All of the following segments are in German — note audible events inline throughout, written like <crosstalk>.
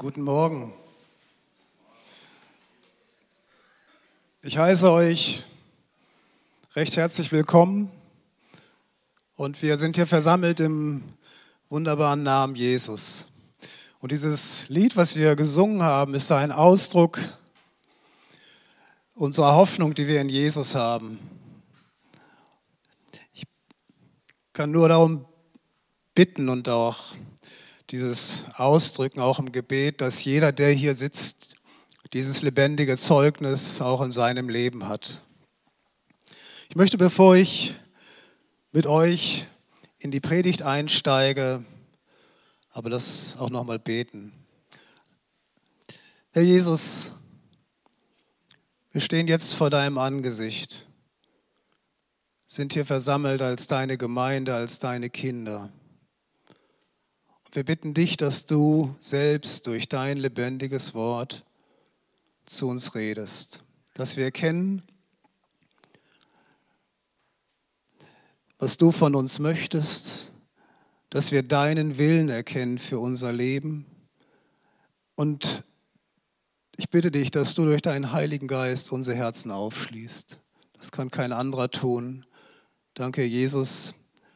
Guten Morgen. Ich heiße euch recht herzlich willkommen und wir sind hier versammelt im wunderbaren Namen Jesus. Und dieses Lied, was wir gesungen haben, ist ein Ausdruck unserer Hoffnung, die wir in Jesus haben. Ich kann nur darum bitten und auch dieses Ausdrücken auch im Gebet, dass jeder, der hier sitzt, dieses lebendige Zeugnis auch in seinem Leben hat. Ich möchte, bevor ich mit euch in die Predigt einsteige, aber das auch nochmal beten. Herr Jesus, wir stehen jetzt vor deinem Angesicht, sind hier versammelt als deine Gemeinde, als deine Kinder. Wir bitten dich, dass du selbst durch dein lebendiges Wort zu uns redest, dass wir erkennen, was du von uns möchtest, dass wir deinen Willen erkennen für unser Leben. Und ich bitte dich, dass du durch deinen Heiligen Geist unsere Herzen aufschließt. Das kann kein anderer tun. Danke, Jesus,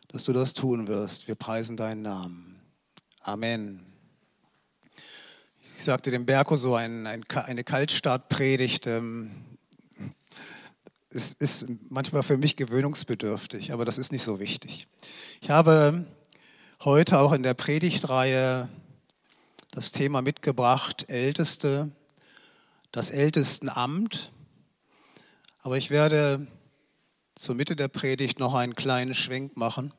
dass du das tun wirst. Wir preisen deinen Namen. Amen. Ich sagte dem Berko so ein, ein, eine Kaltstartpredigt. Ähm, es ist manchmal für mich gewöhnungsbedürftig, aber das ist nicht so wichtig. Ich habe heute auch in der Predigtreihe das Thema mitgebracht, Älteste, das Ältestenamt. Aber ich werde zur Mitte der Predigt noch einen kleinen Schwenk machen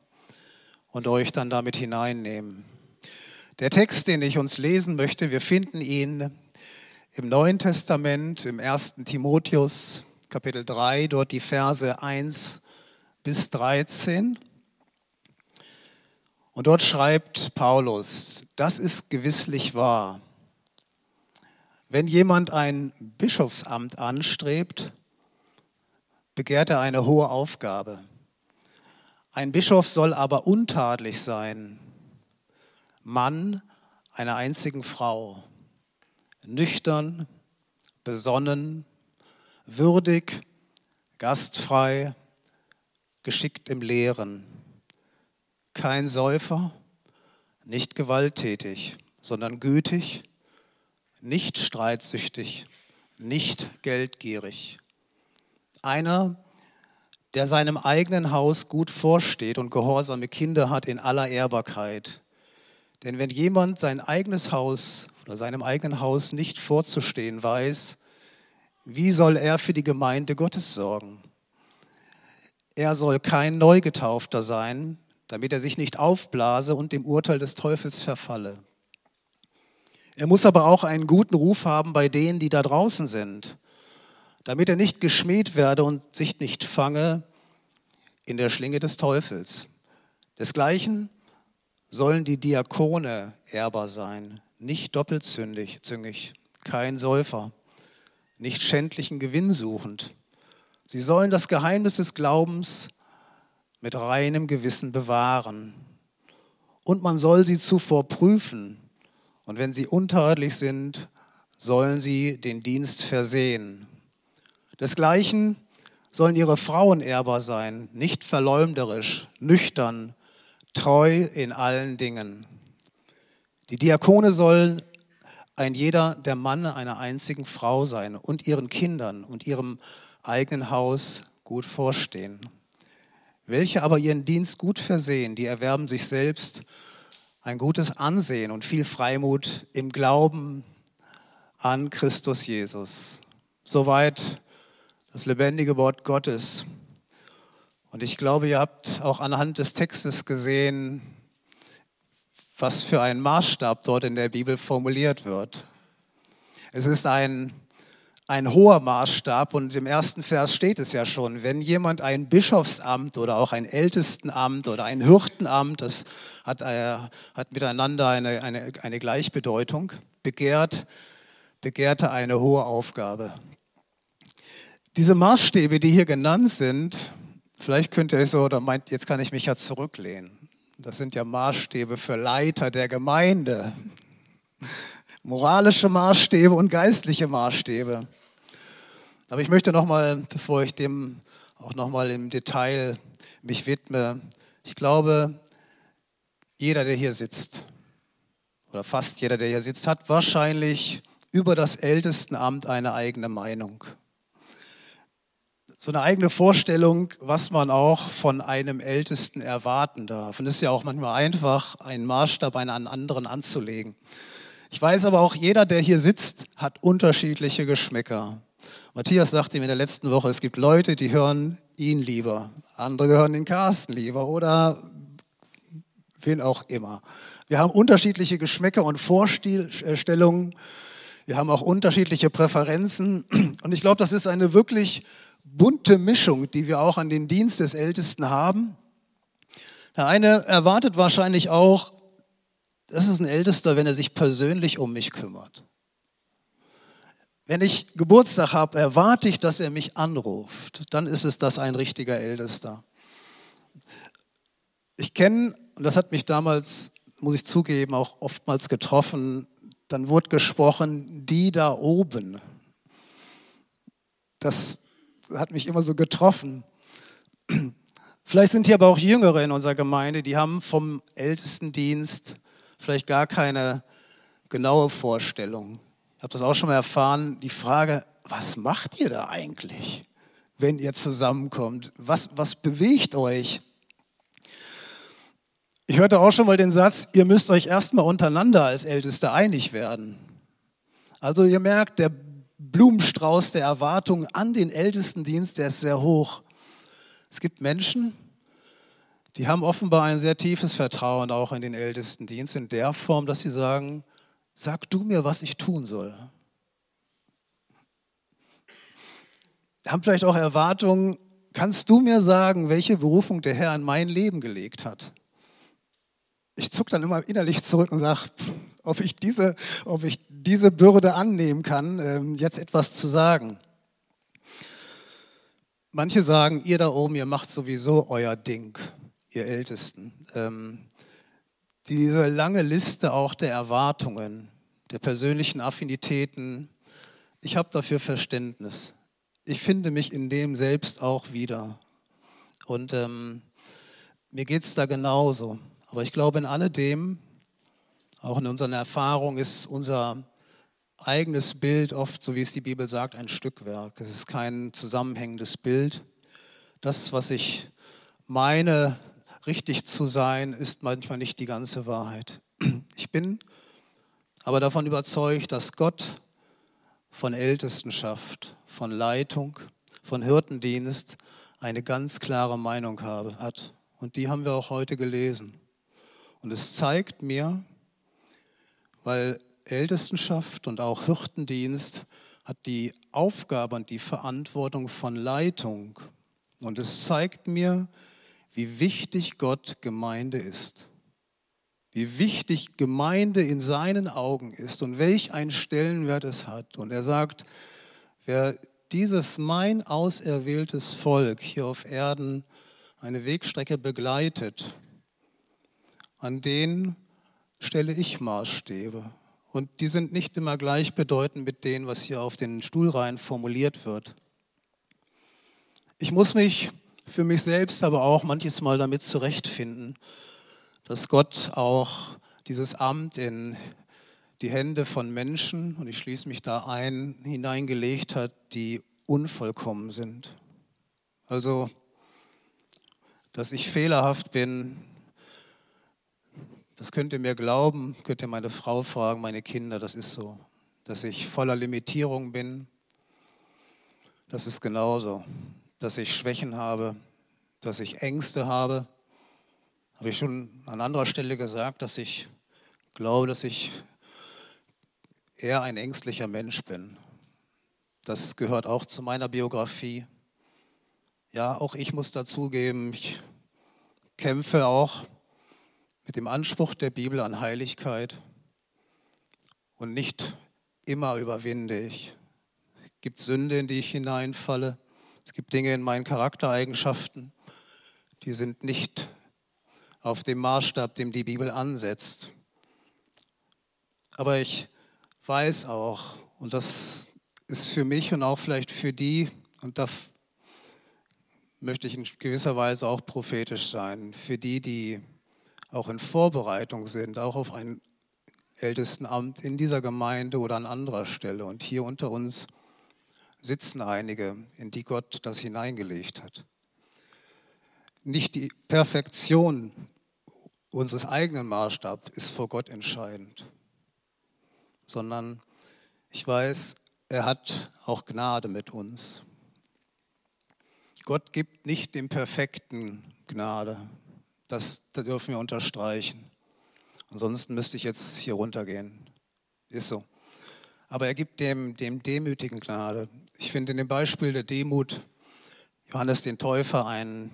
und euch dann damit hineinnehmen. Der Text, den ich uns lesen möchte, wir finden ihn im Neuen Testament, im 1. Timotheus, Kapitel 3, dort die Verse 1 bis 13. Und dort schreibt Paulus, das ist gewisslich wahr. Wenn jemand ein Bischofsamt anstrebt, begehrt er eine hohe Aufgabe. Ein Bischof soll aber untadelig sein, Mann einer einzigen Frau, nüchtern, besonnen, würdig, gastfrei, geschickt im Lehren, kein Säufer, nicht gewalttätig, sondern gütig, nicht streitsüchtig, nicht geldgierig. Einer, der seinem eigenen Haus gut vorsteht und gehorsame Kinder hat in aller Ehrbarkeit. Denn wenn jemand sein eigenes Haus oder seinem eigenen Haus nicht vorzustehen weiß, wie soll er für die Gemeinde Gottes sorgen? Er soll kein Neugetaufter sein, damit er sich nicht aufblase und dem Urteil des Teufels verfalle. Er muss aber auch einen guten Ruf haben bei denen, die da draußen sind, damit er nicht geschmäht werde und sich nicht fange in der Schlinge des Teufels. Desgleichen sollen die Diakone ehrbar sein, nicht doppelzüngig, kein Säufer, nicht schändlichen Gewinn suchend. Sie sollen das Geheimnis des Glaubens mit reinem Gewissen bewahren. Und man soll sie zuvor prüfen. Und wenn sie untadelig sind, sollen sie den Dienst versehen. Desgleichen sollen ihre Frauen ehrbar sein, nicht verleumderisch, nüchtern, treu in allen Dingen. Die Diakone sollen ein jeder der Mann einer einzigen Frau sein und ihren Kindern und ihrem eigenen Haus gut vorstehen. Welche aber ihren Dienst gut versehen, die erwerben sich selbst ein gutes Ansehen und viel Freimut im Glauben an Christus Jesus. Soweit das lebendige Wort Gottes. Und ich glaube, ihr habt auch anhand des Textes gesehen, was für ein Maßstab dort in der Bibel formuliert wird. Es ist ein, ein hoher Maßstab und im ersten Vers steht es ja schon, wenn jemand ein Bischofsamt oder auch ein Ältestenamt oder ein Hirtenamt, das hat, äh, hat miteinander eine, eine, eine Gleichbedeutung, begehrt, begehrte eine hohe Aufgabe. Diese Maßstäbe, die hier genannt sind, Vielleicht könnt ihr so, oder meint, jetzt kann ich mich ja zurücklehnen. Das sind ja Maßstäbe für Leiter der Gemeinde. moralische Maßstäbe und geistliche Maßstäbe. Aber ich möchte nochmal, bevor ich dem auch nochmal im Detail mich widme, ich glaube, jeder, der hier sitzt, oder fast jeder, der hier sitzt, hat wahrscheinlich über das Ältestenamt eine eigene Meinung. So eine eigene Vorstellung, was man auch von einem Ältesten erwarten darf. Und es ist ja auch manchmal einfach, einen Maßstab einen anderen anzulegen. Ich weiß aber auch, jeder, der hier sitzt, hat unterschiedliche Geschmäcker. Matthias sagte mir in der letzten Woche, es gibt Leute, die hören ihn lieber, andere hören den Carsten lieber oder wen auch immer. Wir haben unterschiedliche Geschmäcker und Vorstellungen. Wir haben auch unterschiedliche Präferenzen. Und ich glaube, das ist eine wirklich bunte Mischung, die wir auch an den Dienst des Ältesten haben. Der eine erwartet wahrscheinlich auch, das ist ein Ältester, wenn er sich persönlich um mich kümmert. Wenn ich Geburtstag habe, erwarte ich, dass er mich anruft. Dann ist es das ein richtiger Ältester. Ich kenne, und das hat mich damals, muss ich zugeben, auch oftmals getroffen, dann wurde gesprochen, die da oben. Das hat mich immer so getroffen. Vielleicht sind hier aber auch Jüngere in unserer Gemeinde, die haben vom Ältestendienst vielleicht gar keine genaue Vorstellung habe das auch schon mal erfahren, die Frage, was macht ihr da eigentlich, wenn ihr zusammenkommt? Was, was bewegt euch? Ich hörte auch schon mal den Satz, ihr müsst euch erstmal untereinander als Älteste einig werden. Also ihr merkt, der Blumenstrauß der Erwartungen an den Ältestendienst, der ist sehr hoch. Es gibt Menschen, die haben offenbar ein sehr tiefes Vertrauen auch in den Ältestendienst in der Form, dass sie sagen, sag du mir, was ich tun soll. Haben vielleicht auch Erwartungen, kannst du mir sagen, welche Berufung der Herr in mein Leben gelegt hat? Ich zucke dann immer innerlich zurück und sage, ob ich diese, ob ich diese Bürde annehmen kann, ähm, jetzt etwas zu sagen. Manche sagen, ihr da oben, ihr macht sowieso euer Ding, ihr Ältesten. Ähm, diese lange Liste auch der Erwartungen, der persönlichen Affinitäten, ich habe dafür Verständnis. Ich finde mich in dem selbst auch wieder. Und ähm, mir geht es da genauso. Aber ich glaube, in alledem, auch in unseren Erfahrungen, ist unser eigenes Bild oft, so wie es die Bibel sagt, ein Stückwerk. Es ist kein zusammenhängendes Bild. Das, was ich meine, richtig zu sein, ist manchmal nicht die ganze Wahrheit. Ich bin aber davon überzeugt, dass Gott von Ältestenschaft, von Leitung, von Hirtendienst eine ganz klare Meinung habe, hat. Und die haben wir auch heute gelesen. Und es zeigt mir, weil Ältestenschaft und auch Hirtendienst hat die Aufgabe und die Verantwortung von Leitung. Und es zeigt mir, wie wichtig Gott Gemeinde ist. Wie wichtig Gemeinde in seinen Augen ist und welch einen Stellenwert es hat. Und er sagt, wer dieses mein auserwähltes Volk hier auf Erden eine Wegstrecke begleitet, an den stelle ich Maßstäbe. Und die sind nicht immer gleichbedeutend mit denen, was hier auf den Stuhlreihen formuliert wird. Ich muss mich für mich selbst aber auch manches Mal damit zurechtfinden, dass Gott auch dieses Amt in die Hände von Menschen, und ich schließe mich da ein, hineingelegt hat, die unvollkommen sind. Also, dass ich fehlerhaft bin, das könnt ihr mir glauben, könnt ihr meine Frau fragen, meine Kinder, das ist so. Dass ich voller Limitierung bin, das ist genauso dass ich Schwächen habe, dass ich Ängste habe. Habe ich schon an anderer Stelle gesagt, dass ich glaube, dass ich eher ein ängstlicher Mensch bin. Das gehört auch zu meiner Biografie. Ja, auch ich muss dazugeben, ich kämpfe auch mit dem Anspruch der Bibel an Heiligkeit und nicht immer überwinde ich. Es gibt Sünde, in die ich hineinfalle. Es gibt Dinge in meinen Charaktereigenschaften, die sind nicht auf dem Maßstab, dem die Bibel ansetzt. Aber ich weiß auch, und das ist für mich und auch vielleicht für die, und da möchte ich in gewisser Weise auch prophetisch sein, für die, die auch in Vorbereitung sind, auch auf ein Ältestenamt in dieser Gemeinde oder an anderer Stelle. Und hier unter uns sitzen einige, in die Gott das hineingelegt hat. Nicht die Perfektion unseres eigenen Maßstabs ist vor Gott entscheidend, sondern ich weiß, er hat auch Gnade mit uns. Gott gibt nicht dem Perfekten Gnade. Das, das dürfen wir unterstreichen. Ansonsten müsste ich jetzt hier runtergehen. Ist so. Aber er gibt dem, dem Demütigen Gnade. Ich finde in dem Beispiel der Demut Johannes den Täufer ein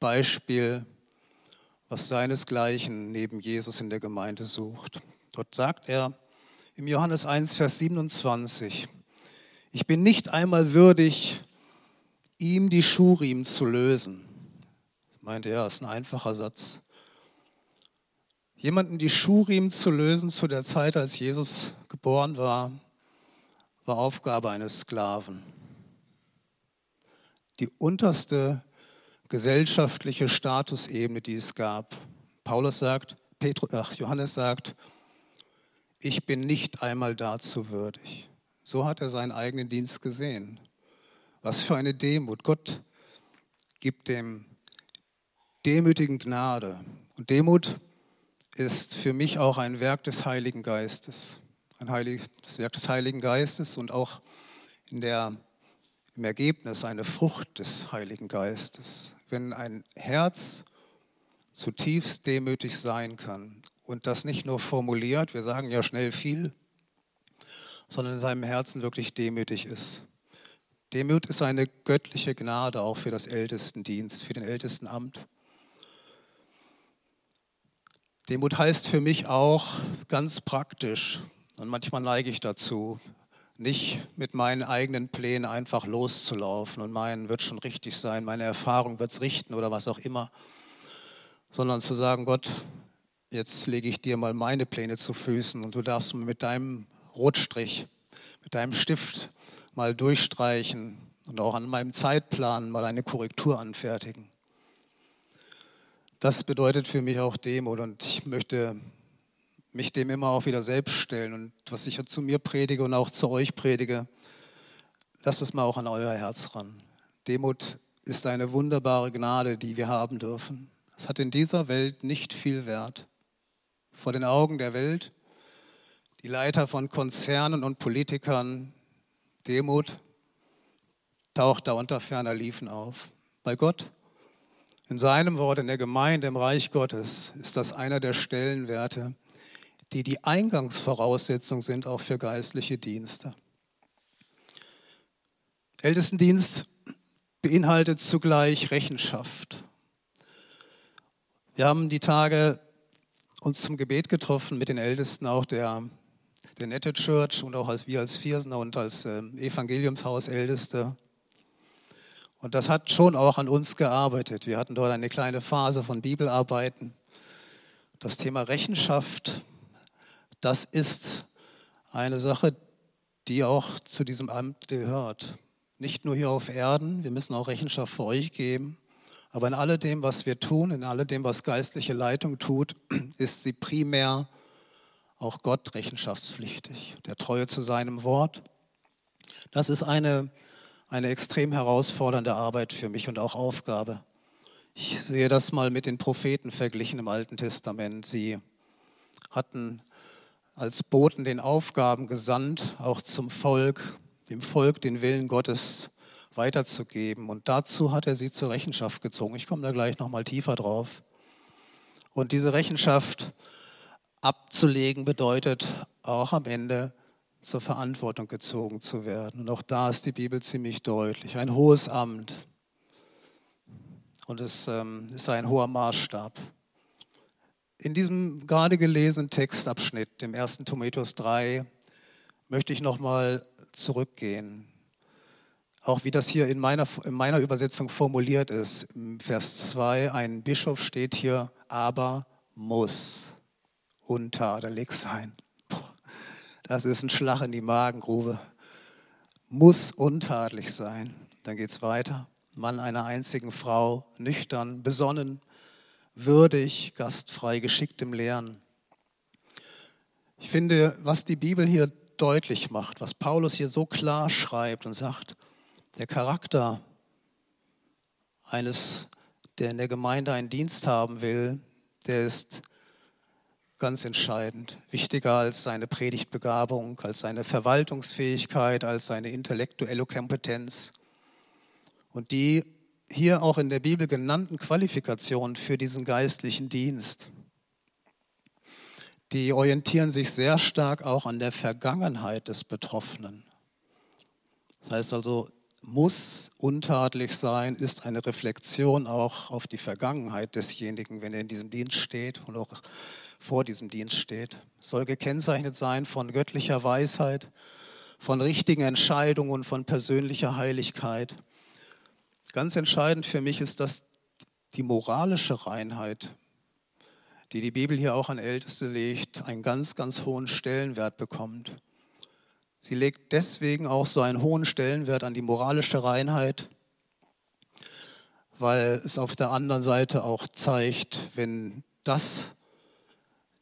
Beispiel, was seinesgleichen neben Jesus in der Gemeinde sucht. Dort sagt er im Johannes 1, Vers 27, ich bin nicht einmal würdig, ihm die Schuhriemen zu lösen. Meinte er, ist ein einfacher Satz. Jemanden die Schuhriemen zu lösen zu der Zeit, als Jesus geboren war, war Aufgabe eines Sklaven. Die unterste gesellschaftliche Statusebene, die es gab. Paulus sagt, Petru, ach, Johannes sagt, ich bin nicht einmal dazu würdig. So hat er seinen eigenen Dienst gesehen. Was für eine Demut. Gott gibt dem Demütigen Gnade. Und Demut ist für mich auch ein Werk des Heiligen Geistes. Ein heiliges Werk des Heiligen Geistes und auch in der, im Ergebnis eine Frucht des Heiligen Geistes. Wenn ein Herz zutiefst demütig sein kann und das nicht nur formuliert, wir sagen ja schnell viel, sondern in seinem Herzen wirklich demütig ist. Demut ist eine göttliche Gnade auch für das Ältestendienst, für den Ältestenamt. Demut heißt für mich auch ganz praktisch, und manchmal neige ich dazu, nicht mit meinen eigenen Plänen einfach loszulaufen und meinen, wird schon richtig sein, meine Erfahrung wird es richten oder was auch immer, sondern zu sagen, Gott, jetzt lege ich dir mal meine Pläne zu Füßen und du darfst mit deinem Rotstrich, mit deinem Stift mal durchstreichen und auch an meinem Zeitplan mal eine Korrektur anfertigen. Das bedeutet für mich auch Demut und ich möchte mich dem immer auch wieder selbst stellen und was ich zu mir predige und auch zu euch predige, lasst es mal auch an euer Herz ran. Demut ist eine wunderbare Gnade, die wir haben dürfen. Es hat in dieser Welt nicht viel Wert. Vor den Augen der Welt, die Leiter von Konzernen und Politikern, Demut taucht da unter ferner Liefen auf. Bei Gott, in seinem Wort, in der Gemeinde, im Reich Gottes, ist das einer der Stellenwerte, die die Eingangsvoraussetzung sind auch für geistliche Dienste. Ältestendienst beinhaltet zugleich Rechenschaft. Wir haben die Tage uns zum Gebet getroffen mit den Ältesten auch der der Nette Church und auch als wir als Viersener und als äh, Evangeliumshaus Älteste. Und das hat schon auch an uns gearbeitet. Wir hatten dort eine kleine Phase von Bibelarbeiten. Das Thema Rechenschaft, das ist eine Sache, die auch zu diesem Amt gehört. Nicht nur hier auf Erden, wir müssen auch Rechenschaft für euch geben, aber in alledem, was wir tun, in alledem, was geistliche Leitung tut, <clears throat> ist sie primär auch Gott rechenschaftspflichtig, der Treue zu seinem Wort. Das ist eine, eine extrem herausfordernde Arbeit für mich und auch Aufgabe. Ich sehe das mal mit den Propheten verglichen im Alten Testament. Sie hatten als Boten den Aufgaben gesandt, auch zum Volk, dem Volk den Willen Gottes weiterzugeben. Und dazu hat er sie zur Rechenschaft gezogen. Ich komme da gleich noch mal tiefer drauf. Und diese Rechenschaft abzulegen bedeutet auch am Ende zur Verantwortung gezogen zu werden. Und auch da ist die Bibel ziemlich deutlich. Ein hohes Amt. Und es ähm, ist ein hoher Maßstab. In diesem gerade gelesenen Textabschnitt, dem 1. Timotheus 3, möchte ich nochmal zurückgehen. Auch wie das hier in meiner, in meiner Übersetzung formuliert ist. Im Vers 2, ein Bischof steht hier, aber muss untadelig sein. Das ist ein Schlag in die Magengrube. Muss untadelig sein. Dann geht es weiter. Mann einer einzigen Frau, nüchtern, besonnen, würdig, gastfrei, geschickt im Lehren. Ich finde, was die Bibel hier deutlich macht, was Paulus hier so klar schreibt und sagt, der Charakter eines, der in der Gemeinde einen Dienst haben will, der ist ganz entscheidend, wichtiger als seine Predigtbegabung, als seine Verwaltungsfähigkeit, als seine intellektuelle Kompetenz. Und die hier auch in der Bibel genannten Qualifikationen für diesen geistlichen Dienst, die orientieren sich sehr stark auch an der Vergangenheit des Betroffenen. Das heißt also, muss untadelig sein, ist eine Reflexion auch auf die Vergangenheit desjenigen, wenn er in diesem Dienst steht und auch vor diesem Dienst steht. Es soll gekennzeichnet sein von göttlicher Weisheit, von richtigen Entscheidungen und von persönlicher Heiligkeit. Ganz entscheidend für mich ist, dass die moralische Reinheit, die die Bibel hier auch an Älteste legt, einen ganz, ganz hohen Stellenwert bekommt. Sie legt deswegen auch so einen hohen Stellenwert an die moralische Reinheit, weil es auf der anderen Seite auch zeigt, wenn das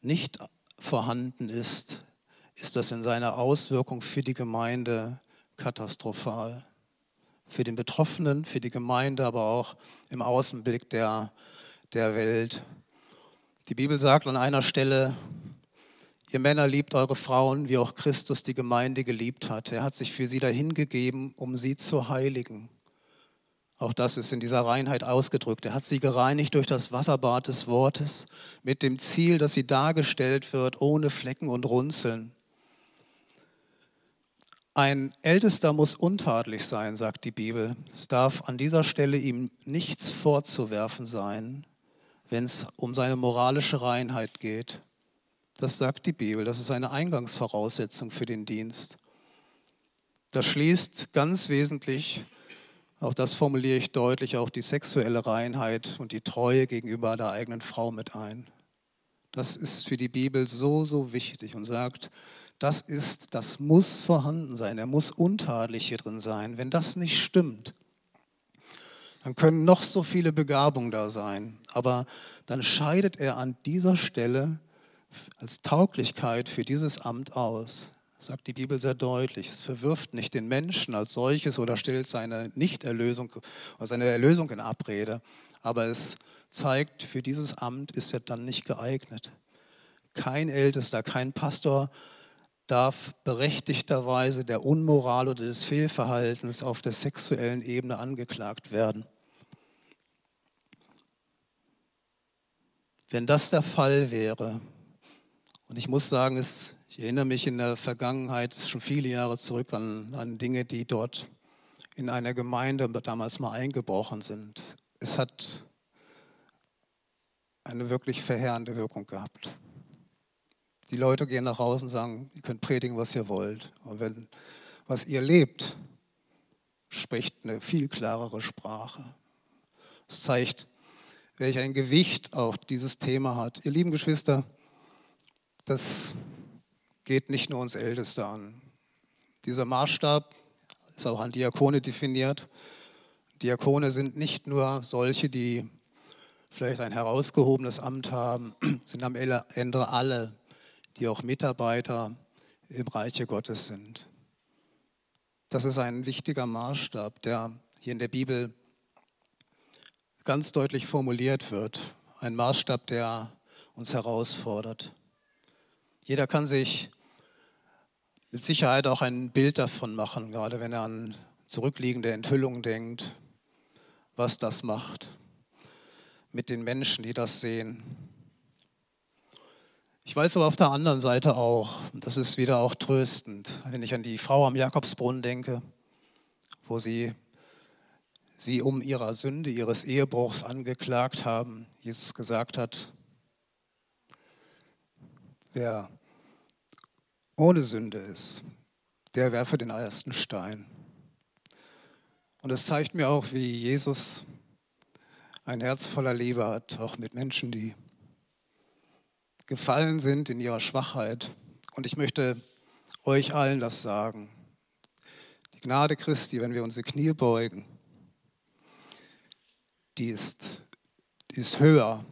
nicht vorhanden ist, ist das in seiner Auswirkung für die Gemeinde katastrophal für den Betroffenen, für die Gemeinde, aber auch im Außenblick der, der Welt. Die Bibel sagt an einer Stelle, ihr Männer liebt eure Frauen, wie auch Christus die Gemeinde geliebt hat. Er hat sich für sie dahingegeben, um sie zu heiligen. Auch das ist in dieser Reinheit ausgedrückt. Er hat sie gereinigt durch das Wasserbad des Wortes mit dem Ziel, dass sie dargestellt wird ohne Flecken und Runzeln. Ein Ältester muss untadelig sein, sagt die Bibel. Es darf an dieser Stelle ihm nichts vorzuwerfen sein, wenn es um seine moralische Reinheit geht. Das sagt die Bibel. Das ist eine Eingangsvoraussetzung für den Dienst. Das schließt ganz wesentlich, auch das formuliere ich deutlich, auch die sexuelle Reinheit und die Treue gegenüber der eigenen Frau mit ein. Das ist für die Bibel so, so wichtig und sagt, das ist, das muss vorhanden sein. Er muss untadelig hier drin sein. Wenn das nicht stimmt, dann können noch so viele Begabungen da sein. Aber dann scheidet er an dieser Stelle als Tauglichkeit für dieses Amt aus. Sagt die Bibel sehr deutlich. Es verwirft nicht den Menschen als solches oder stellt seine Nichterlösung oder seine Erlösung in Abrede. Aber es zeigt, für dieses Amt ist er dann nicht geeignet. Kein Ältester, kein Pastor darf berechtigterweise der Unmoral oder des Fehlverhaltens auf der sexuellen Ebene angeklagt werden. Wenn das der Fall wäre, und ich muss sagen, es, ich erinnere mich in der Vergangenheit, schon viele Jahre zurück, an, an Dinge, die dort in einer Gemeinde damals mal eingebrochen sind. Es hat eine wirklich verheerende Wirkung gehabt. Die Leute gehen nach Hause und sagen, ihr könnt predigen, was ihr wollt. Aber wenn was ihr lebt, spricht eine viel klarere Sprache. Es zeigt, welch ein Gewicht auch dieses Thema hat. Ihr lieben Geschwister, das geht nicht nur uns Älteste an. Dieser Maßstab ist auch an Diakone definiert. Diakone sind nicht nur solche, die vielleicht ein herausgehobenes Amt haben, <clears throat> sind am Ende alle die auch Mitarbeiter im Reiche Gottes sind. Das ist ein wichtiger Maßstab, der hier in der Bibel ganz deutlich formuliert wird. Ein Maßstab, der uns herausfordert. Jeder kann sich mit Sicherheit auch ein Bild davon machen, gerade wenn er an zurückliegende Enthüllungen denkt, was das macht mit den Menschen, die das sehen. Ich weiß aber auf der anderen Seite auch, das ist wieder auch tröstend, wenn ich an die Frau am Jakobsbrunnen denke, wo sie sie um ihrer Sünde, ihres Ehebruchs angeklagt haben. Jesus gesagt hat, wer ohne Sünde ist, der werfe den ersten Stein. Und es zeigt mir auch, wie Jesus ein Herz voller Liebe hat, auch mit Menschen, die gefallen sind in ihrer Schwachheit. Und ich möchte euch allen das sagen. Die Gnade Christi, wenn wir unsere Knie beugen, die ist, die ist höher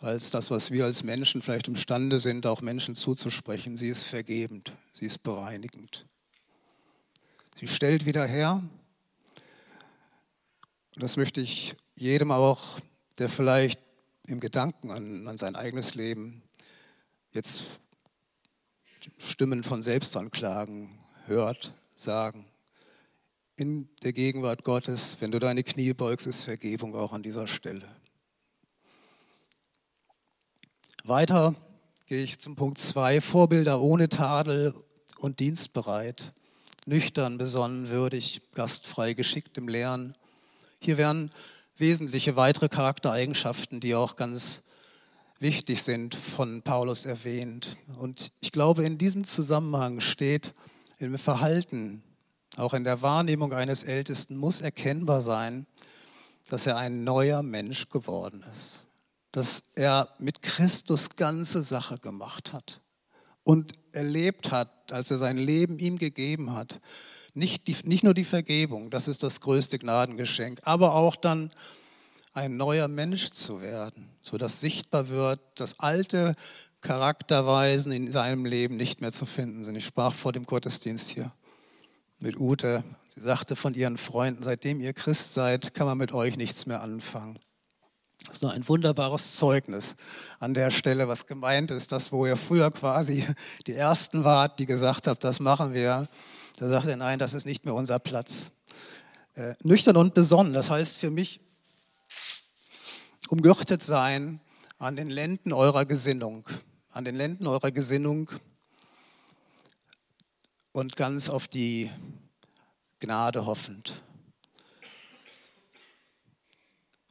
als das, was wir als Menschen vielleicht imstande sind, auch Menschen zuzusprechen. Sie ist vergebend, sie ist bereinigend. Sie stellt wieder her. Und das möchte ich jedem auch, der vielleicht im Gedanken an, an sein eigenes Leben jetzt Stimmen von Selbstanklagen hört, sagen. In der Gegenwart Gottes, wenn du deine Knie beugst, ist Vergebung auch an dieser Stelle. Weiter gehe ich zum Punkt 2, Vorbilder ohne Tadel und dienstbereit, nüchtern, besonnen, würdig, gastfrei, geschickt im Lernen. Hier werden wesentliche weitere Charaktereigenschaften, die auch ganz wichtig sind, von Paulus erwähnt. Und ich glaube, in diesem Zusammenhang steht im Verhalten, auch in der Wahrnehmung eines Ältesten, muss erkennbar sein, dass er ein neuer Mensch geworden ist dass er mit Christus ganze Sache gemacht hat und erlebt hat, als er sein Leben ihm gegeben hat. Nicht, die, nicht nur die Vergebung, das ist das größte Gnadengeschenk, aber auch dann ein neuer Mensch zu werden, sodass sichtbar wird, dass alte Charakterweisen in seinem Leben nicht mehr zu finden sind. Ich sprach vor dem Gottesdienst hier mit Ute. Sie sagte von ihren Freunden, seitdem ihr Christ seid, kann man mit euch nichts mehr anfangen. Das ist noch ein wunderbares Zeugnis an der Stelle, was gemeint ist, dass wo ihr früher quasi die Ersten wart, die gesagt habt, das machen wir, da sagt er, nein, das ist nicht mehr unser Platz. Äh, nüchtern und besonnen, das heißt für mich, umgürtet sein an den Lenden eurer Gesinnung, an den Lenden eurer Gesinnung und ganz auf die Gnade hoffend.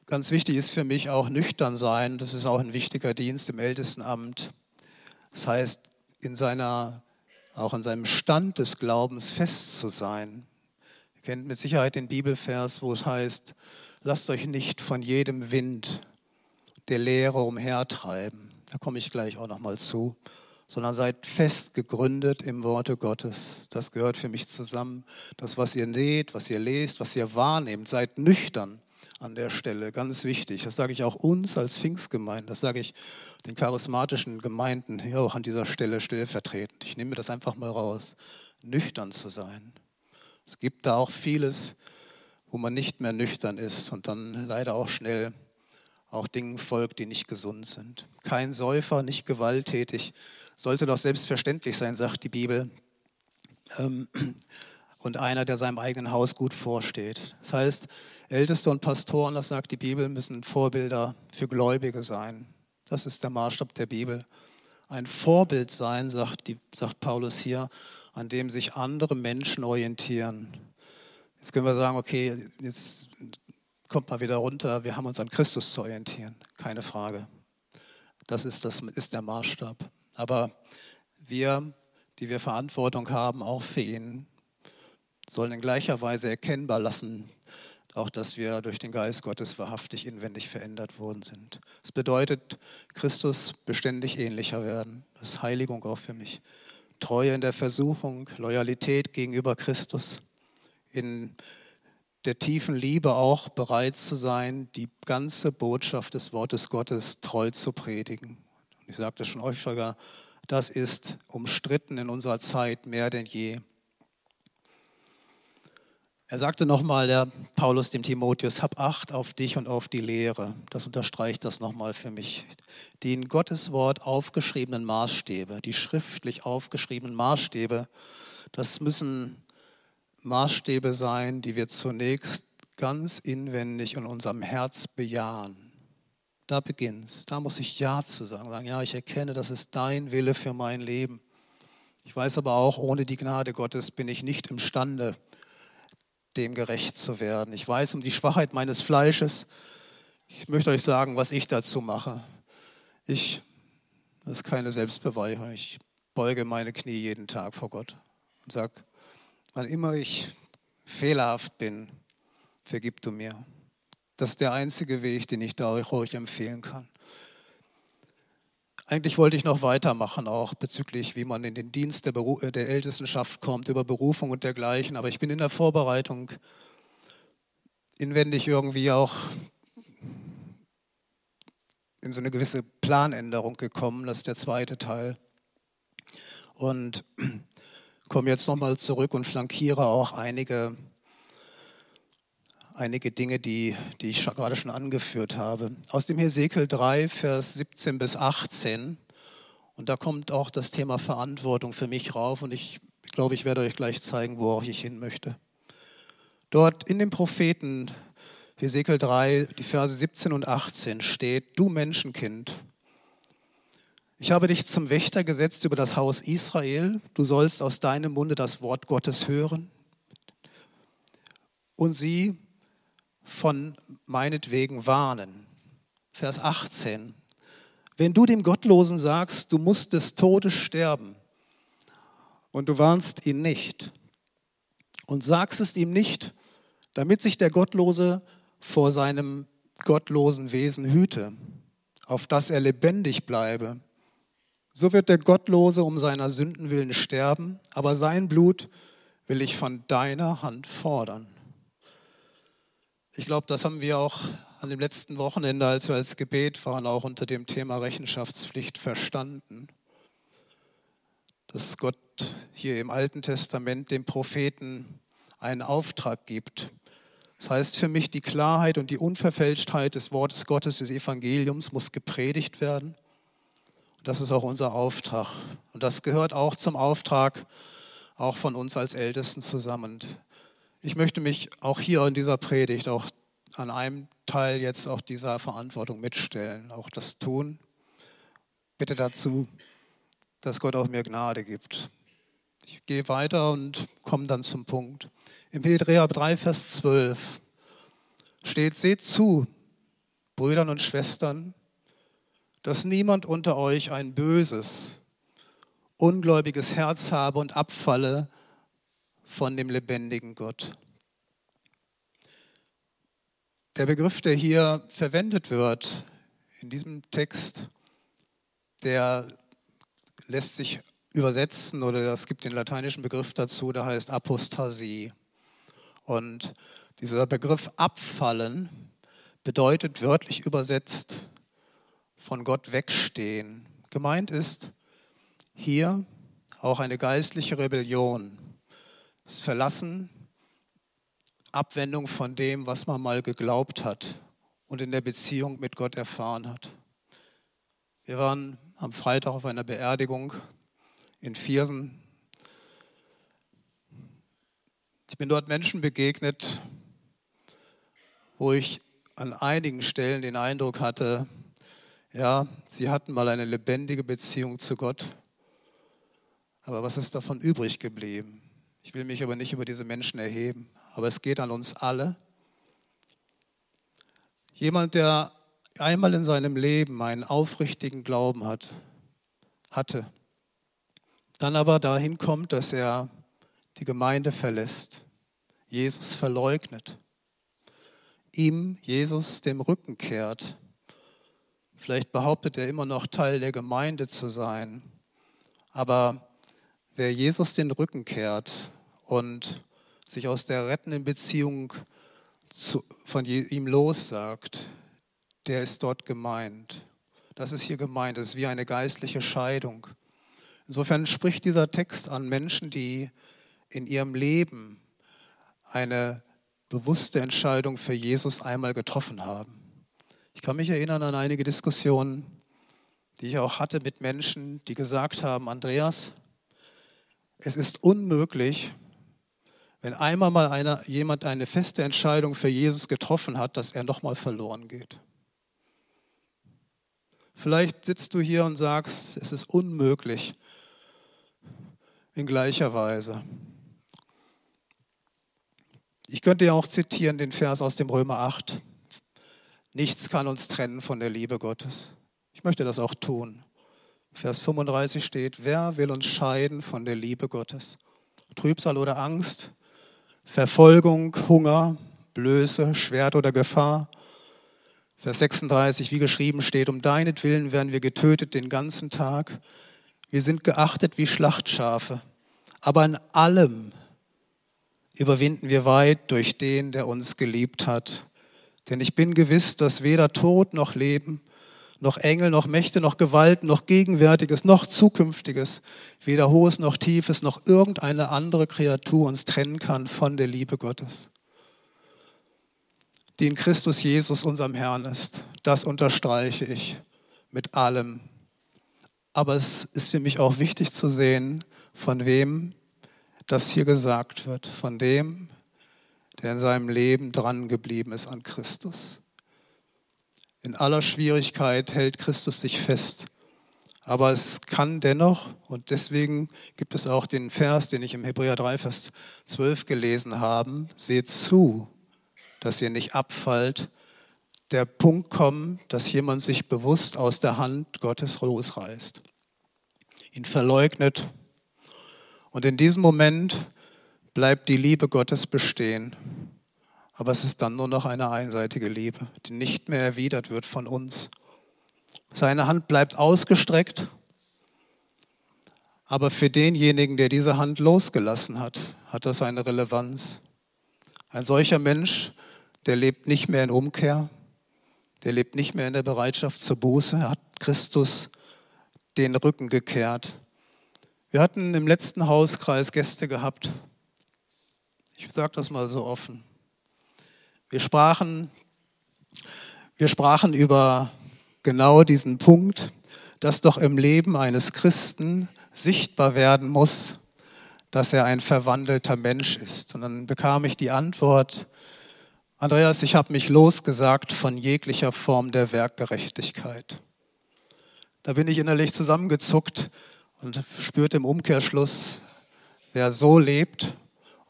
Ganz wichtig ist für mich auch nüchtern sein. Das ist auch ein wichtiger Dienst im Ältestenamt. Das heißt, in seiner, auch in seinem Stand des Glaubens fest zu sein. Ihr kennt mit Sicherheit den Bibelvers, wo es heißt, lasst euch nicht von jedem Wind der Lehre umhertreiben. Da komme ich gleich auch nochmal zu. Sondern seid fest gegründet im Worte Gottes. Das gehört für mich zusammen. Das, was ihr näht, was ihr lest, was ihr wahrnehmt, seid nüchtern an der Stelle, ganz wichtig. Das sage ich auch uns als Pfingstgemeinde, das sage ich den charismatischen Gemeinden hier auch an dieser Stelle stellvertretend. Ich nehme das einfach mal raus, nüchtern zu sein. Es gibt da auch vieles, wo man nicht mehr nüchtern ist und dann leider auch schnell auch Dingen folgt, die nicht gesund sind. Kein Säufer, nicht gewalttätig, sollte doch selbstverständlich sein, sagt die Bibel. Ähm, und einer, der seinem eigenen Haus gut vorsteht. Das heißt, Älteste und Pastoren, das sagt die Bibel, müssen Vorbilder für Gläubige sein. Das ist der Maßstab der Bibel. Ein Vorbild sein, sagt, die, sagt Paulus hier, an dem sich andere Menschen orientieren. Jetzt können wir sagen, okay, jetzt kommt mal wieder runter, wir haben uns an Christus zu orientieren. Keine Frage. Das ist, das ist der Maßstab. Aber wir, die wir Verantwortung haben, auch für ihn, sollen in gleicher Weise erkennbar lassen, auch dass wir durch den Geist Gottes wahrhaftig inwendig verändert worden sind. Es bedeutet, Christus beständig ähnlicher werden. Das ist Heiligung auch für mich. Treue in der Versuchung, Loyalität gegenüber Christus, in der tiefen Liebe auch bereit zu sein, die ganze Botschaft des Wortes Gottes treu zu predigen. Und ich sagte schon häufiger, das ist umstritten in unserer Zeit mehr denn je. Er sagte nochmal, der Paulus dem Timotheus, hab Acht auf dich und auf die Lehre. Das unterstreicht das nochmal für mich. Die in Gottes Wort aufgeschriebenen Maßstäbe, die schriftlich aufgeschriebenen Maßstäbe, das müssen Maßstäbe sein, die wir zunächst ganz inwendig in unserem Herz bejahen. Da beginnt es. Da muss ich Ja zu sagen. Sagen, ja, ich erkenne, das ist dein Wille für mein Leben. Ich weiß aber auch, ohne die Gnade Gottes bin ich nicht imstande, dem gerecht zu werden. Ich weiß um die Schwachheit meines Fleisches. Ich möchte euch sagen, was ich dazu mache. Ich, das ist keine Selbstbeweicherung. Ich beuge meine Knie jeden Tag vor Gott und sage, wann immer ich fehlerhaft bin, vergib du mir. Das ist der einzige Weg, den ich da euch empfehlen kann. Eigentlich wollte ich noch weitermachen, auch bezüglich, wie man in den Dienst der, Beru äh, der Ältestenschaft kommt, über Berufung und dergleichen. Aber ich bin in der Vorbereitung inwendig irgendwie auch in so eine gewisse Planänderung gekommen. Das ist der zweite Teil. Und <clears throat> komme jetzt nochmal zurück und flankiere auch einige, einige Dinge, die, die ich gerade schon angeführt habe. Aus dem Hesekiel 3, Vers 17 bis 18. Und da kommt auch das Thema Verantwortung für mich rauf. Und ich glaube, ich werde euch gleich zeigen, wo auch ich hin möchte. Dort in dem Propheten Hesekiel 3, die Verse 17 und 18 steht, du Menschenkind, ich habe dich zum Wächter gesetzt über das Haus Israel, du sollst aus deinem Munde das Wort Gottes hören und sie von meinetwegen warnen. Vers 18, wenn du dem Gottlosen sagst, du musst des Todes sterben und du warnst ihn nicht und sagst es ihm nicht, damit sich der Gottlose vor seinem gottlosen Wesen hüte, auf dass er lebendig bleibe. So wird der Gottlose um seiner Sünden willen sterben, aber sein Blut will ich von deiner Hand fordern. Ich glaube, das haben wir auch an dem letzten Wochenende, als wir als Gebet waren, auch unter dem Thema Rechenschaftspflicht verstanden. Dass Gott hier im Alten Testament dem Propheten einen Auftrag gibt, das heißt für mich, die Klarheit und die Unverfälschtheit des Wortes Gottes, des Evangeliums muss gepredigt werden. Das ist auch unser Auftrag. Und das gehört auch zum Auftrag, auch von uns als Ältesten zusammen. Ich möchte mich auch hier in dieser Predigt auch an einem Teil jetzt auch dieser Verantwortung mitstellen, auch das tun. Bitte dazu, dass Gott auch mir Gnade gibt. Ich gehe weiter und komme dann zum Punkt. Im Hebräer 3, Vers 12 steht, seht zu, Brüdern und Schwestern, dass niemand unter euch ein böses, ungläubiges Herz habe und abfalle von dem lebendigen Gott. Der Begriff, der hier verwendet wird in diesem Text, der lässt sich übersetzen oder es gibt den lateinischen Begriff dazu, der heißt Apostasie. Und dieser Begriff abfallen bedeutet wörtlich übersetzt von Gott wegstehen. Gemeint ist hier auch eine geistliche Rebellion, das Verlassen, Abwendung von dem, was man mal geglaubt hat und in der Beziehung mit Gott erfahren hat. Wir waren am Freitag auf einer Beerdigung in Viersen Ich bin dort Menschen begegnet, wo ich an einigen Stellen den Eindruck hatte, ja, sie hatten mal eine lebendige Beziehung zu Gott, aber was ist davon übrig geblieben? Ich will mich aber nicht über diese Menschen erheben, aber es geht an uns alle. Jemand, der einmal in seinem Leben einen aufrichtigen Glauben hat, hatte, dann aber dahin kommt, dass er die Gemeinde verlässt, Jesus verleugnet, ihm, Jesus, dem Rücken kehrt. Vielleicht behauptet er immer noch Teil der Gemeinde zu sein, aber wer Jesus den Rücken kehrt und sich aus der rettenden Beziehung zu, von ihm lossagt, der ist dort gemeint. Das ist hier gemeint, das ist wie eine geistliche Scheidung. Insofern spricht dieser Text an Menschen, die in ihrem Leben eine bewusste Entscheidung für Jesus einmal getroffen haben. Ich kann mich erinnern an einige Diskussionen, die ich auch hatte mit Menschen, die gesagt haben, Andreas, es ist unmöglich, wenn einmal mal einer, jemand eine feste Entscheidung für Jesus getroffen hat, dass er nochmal verloren geht. Vielleicht sitzt du hier und sagst, es ist unmöglich in gleicher Weise. Ich könnte ja auch zitieren den Vers aus dem Römer 8. Nichts kann uns trennen von der Liebe Gottes. Ich möchte das auch tun. Vers 35 steht, wer will uns scheiden von der Liebe Gottes? Trübsal oder Angst, Verfolgung, Hunger, Blöße, Schwert oder Gefahr. Vers 36, wie geschrieben steht, um deinetwillen werden wir getötet den ganzen Tag. Wir sind geachtet wie Schlachtschafe, aber in allem überwinden wir weit durch den, der uns geliebt hat. Denn ich bin gewiss, dass weder Tod noch Leben, noch Engel, noch Mächte, noch Gewalt, noch Gegenwärtiges, noch Zukünftiges, weder Hohes noch Tiefes, noch irgendeine andere Kreatur uns trennen kann von der Liebe Gottes, die in Christus Jesus, unserem Herrn ist. Das unterstreiche ich mit allem. Aber es ist für mich auch wichtig zu sehen, von wem das hier gesagt wird, von dem, der in seinem Leben dran geblieben ist an Christus. In aller Schwierigkeit hält Christus sich fest. Aber es kann dennoch, und deswegen gibt es auch den Vers, den ich im Hebräer 3, Vers 12 gelesen habe, seht zu, dass ihr nicht abfallt, der Punkt kommen, dass jemand sich bewusst aus der Hand Gottes losreißt, ihn verleugnet. Und in diesem Moment bleibt die Liebe Gottes bestehen. Aber es ist dann nur noch eine einseitige Liebe, die nicht mehr erwidert wird von uns. Seine Hand bleibt ausgestreckt, aber für denjenigen, der diese Hand losgelassen hat, hat das eine Relevanz. Ein solcher Mensch, der lebt nicht mehr in Umkehr, der lebt nicht mehr in der Bereitschaft zur Buße, er hat Christus den Rücken gekehrt. Wir hatten im letzten Hauskreis Gäste gehabt. Ich sage das mal so offen. Wir sprachen, wir sprachen über genau diesen Punkt, dass doch im Leben eines Christen sichtbar werden muss, dass er ein verwandelter Mensch ist. Und dann bekam ich die Antwort, Andreas, ich habe mich losgesagt von jeglicher Form der Werkgerechtigkeit. Da bin ich innerlich zusammengezuckt und spürte im Umkehrschluss, wer so lebt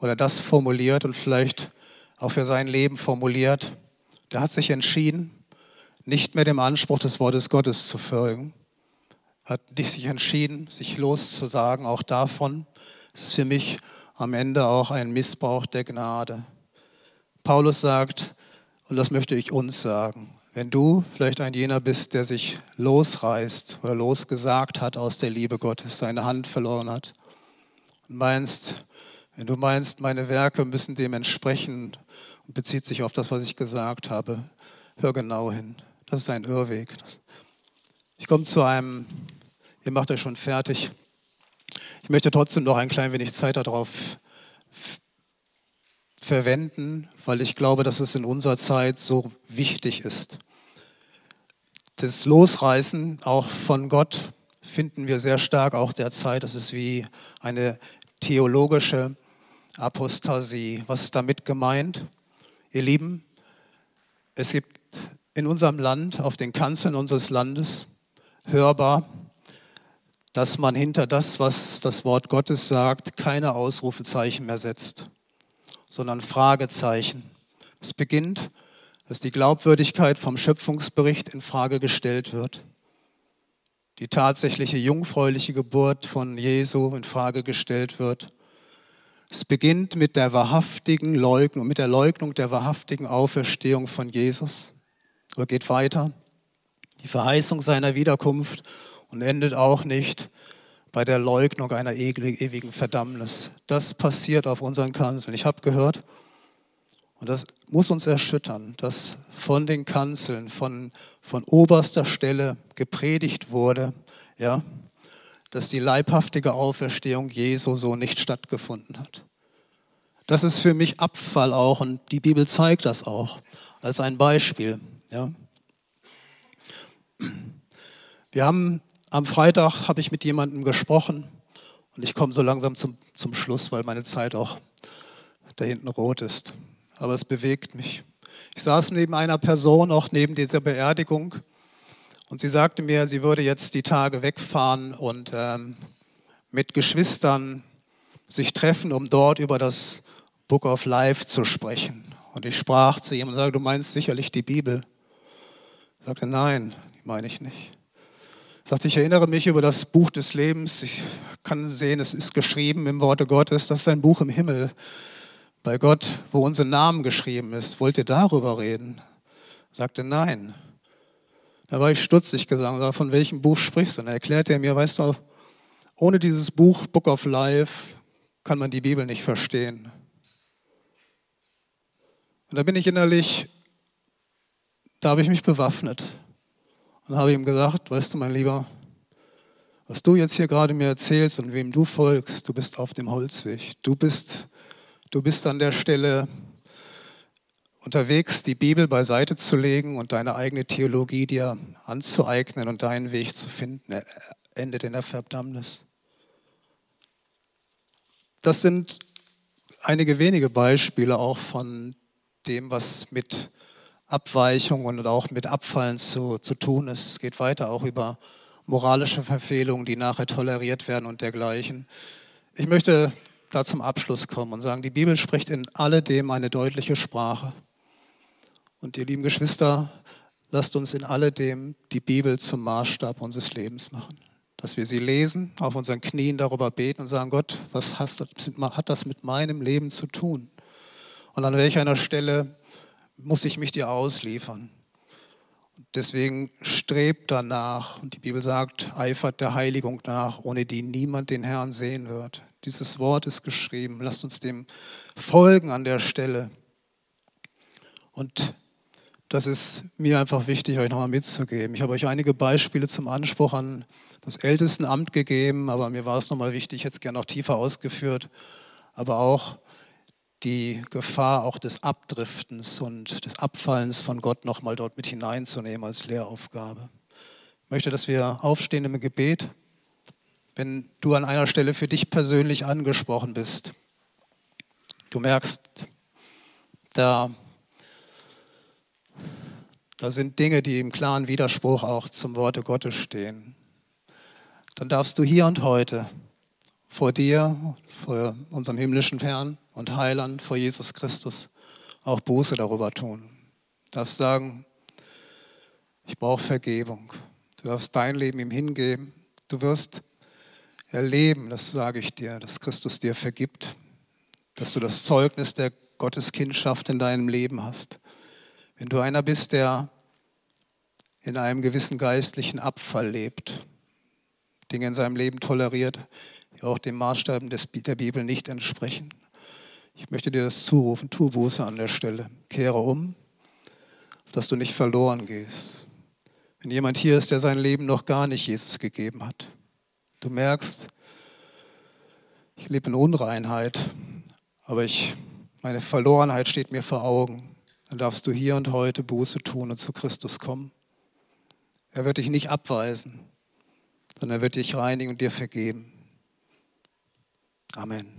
oder das formuliert und vielleicht auch für sein Leben formuliert. Der hat sich entschieden, nicht mehr dem Anspruch des Wortes Gottes zu folgen, hat sich entschieden, sich loszusagen, auch davon. Es ist für mich am Ende auch ein Missbrauch der Gnade. Paulus sagt, und das möchte ich uns sagen, wenn du vielleicht ein jener bist, der sich losreißt oder losgesagt hat aus der Liebe Gottes, seine Hand verloren hat, und meinst, wenn du meinst, meine Werke müssen dem entsprechen, und bezieht sich auf das, was ich gesagt habe. Hör genau hin. Das ist ein Irrweg. Ich komme zu einem, ihr macht euch schon fertig. Ich möchte trotzdem noch ein klein wenig Zeit darauf verwenden, weil ich glaube, dass es in unserer Zeit so wichtig ist. Das Losreißen auch von Gott finden wir sehr stark auch derzeit. Das ist wie eine theologische Apostasie. Was ist damit gemeint? Ihr Lieben, es gibt in unserem Land, auf den Kanzeln unseres Landes, hörbar, dass man hinter das, was das Wort Gottes sagt, keine Ausrufezeichen mehr setzt, sondern Fragezeichen. Es beginnt, dass die Glaubwürdigkeit vom Schöpfungsbericht in Frage gestellt wird, die tatsächliche jungfräuliche Geburt von Jesu in Frage gestellt wird es beginnt mit der wahrhaftigen Leugnung, mit der Leugnung der wahrhaftigen Auferstehung von Jesus. Oder geht weiter. Die Verheißung seiner Wiederkunft und endet auch nicht bei der Leugnung einer ewigen Verdammnis. Das passiert auf unseren Kanzeln. Ich habe gehört, und das muss uns erschüttern, dass von den Kanzeln, von, von oberster Stelle gepredigt wurde, ja, dass die leibhaftige Auferstehung Jesu so nicht stattgefunden hat. Das ist für mich Abfall auch und die Bibel zeigt das auch als ein Beispiel. Ja. Wir haben am Freitag habe ich mit jemandem gesprochen und ich komme so langsam zum, zum Schluss, weil meine Zeit auch da hinten rot ist. Aber es bewegt mich. Ich saß neben einer Person, auch neben dieser Beerdigung, und sie sagte mir, sie würde jetzt die Tage wegfahren und ähm, mit Geschwistern sich treffen, um dort über das Book of Life zu sprechen. Und ich sprach zu ihm und sagte, du meinst sicherlich die Bibel. Er sagte, nein, die meine ich nicht. Er sagte, ich erinnere mich über das Buch des Lebens. Ich kann sehen, es ist geschrieben im Worte Gottes. Das ist ein Buch im Himmel bei Gott, wo unser Name geschrieben ist. Wollt ihr darüber reden? Sagte nein. Da war ich stutzig gesagt, von welchem Buch sprichst du? Und er erklärte er mir, weißt du, ohne dieses Buch Book of Life kann man die Bibel nicht verstehen. Und da bin ich innerlich, da habe ich mich bewaffnet und habe ihm gesagt, weißt du, mein Lieber, was du jetzt hier gerade mir erzählst und wem du folgst, du bist auf dem Holzweg. Du bist, du bist an der Stelle unterwegs, die Bibel beiseite zu legen und deine eigene Theologie dir anzueignen und deinen Weg zu finden. Er endet in der Verdammnis. Das sind einige wenige Beispiele auch von dem, was mit Abweichungen und auch mit Abfallen zu, zu tun ist. Es geht weiter auch über moralische Verfehlungen, die nachher toleriert werden und dergleichen. Ich möchte da zum Abschluss kommen und sagen, die Bibel spricht in alledem eine deutliche Sprache. Und ihr lieben Geschwister, lasst uns in alledem die Bibel zum Maßstab unseres Lebens machen. Dass wir sie lesen, auf unseren Knien darüber beten und sagen, Gott, was hat das mit meinem Leben zu tun? Und an welcher Stelle muss ich mich dir ausliefern? Deswegen strebt danach, und die Bibel sagt, eifert der Heiligung nach, ohne die niemand den Herrn sehen wird. Dieses Wort ist geschrieben. Lasst uns dem folgen an der Stelle. Und das ist mir einfach wichtig, euch nochmal mitzugeben. Ich habe euch einige Beispiele zum Anspruch an das Ältestenamt gegeben, aber mir war es nochmal wichtig, jetzt gerne noch tiefer ausgeführt, aber auch die Gefahr auch des Abdriftens und des Abfallens von Gott nochmal dort mit hineinzunehmen als Lehraufgabe. Ich möchte, dass wir aufstehen im Gebet, wenn du an einer Stelle für dich persönlich angesprochen bist. Du merkst, da, da sind Dinge, die im klaren Widerspruch auch zum Worte Gottes stehen. Dann darfst du hier und heute vor dir, vor unserem himmlischen Herrn und Heiland, vor Jesus Christus, auch Buße darüber tun. Du darfst sagen, ich brauche Vergebung. Du darfst dein Leben ihm hingeben. Du wirst erleben, das sage ich dir, dass Christus dir vergibt, dass du das Zeugnis der Gotteskindschaft in deinem Leben hast. Wenn du einer bist, der in einem gewissen geistlichen Abfall lebt, Dinge in seinem Leben toleriert, die auch den Maßstäben der Bibel nicht entsprechen. Ich möchte dir das zurufen, tu Buße an der Stelle. Kehre um, dass du nicht verloren gehst. Wenn jemand hier ist, der sein Leben noch gar nicht Jesus gegeben hat, du merkst, ich lebe in Unreinheit, aber ich, meine Verlorenheit steht mir vor Augen, dann darfst du hier und heute Buße tun und zu Christus kommen. Er wird dich nicht abweisen, sondern er wird dich reinigen und dir vergeben. Amen.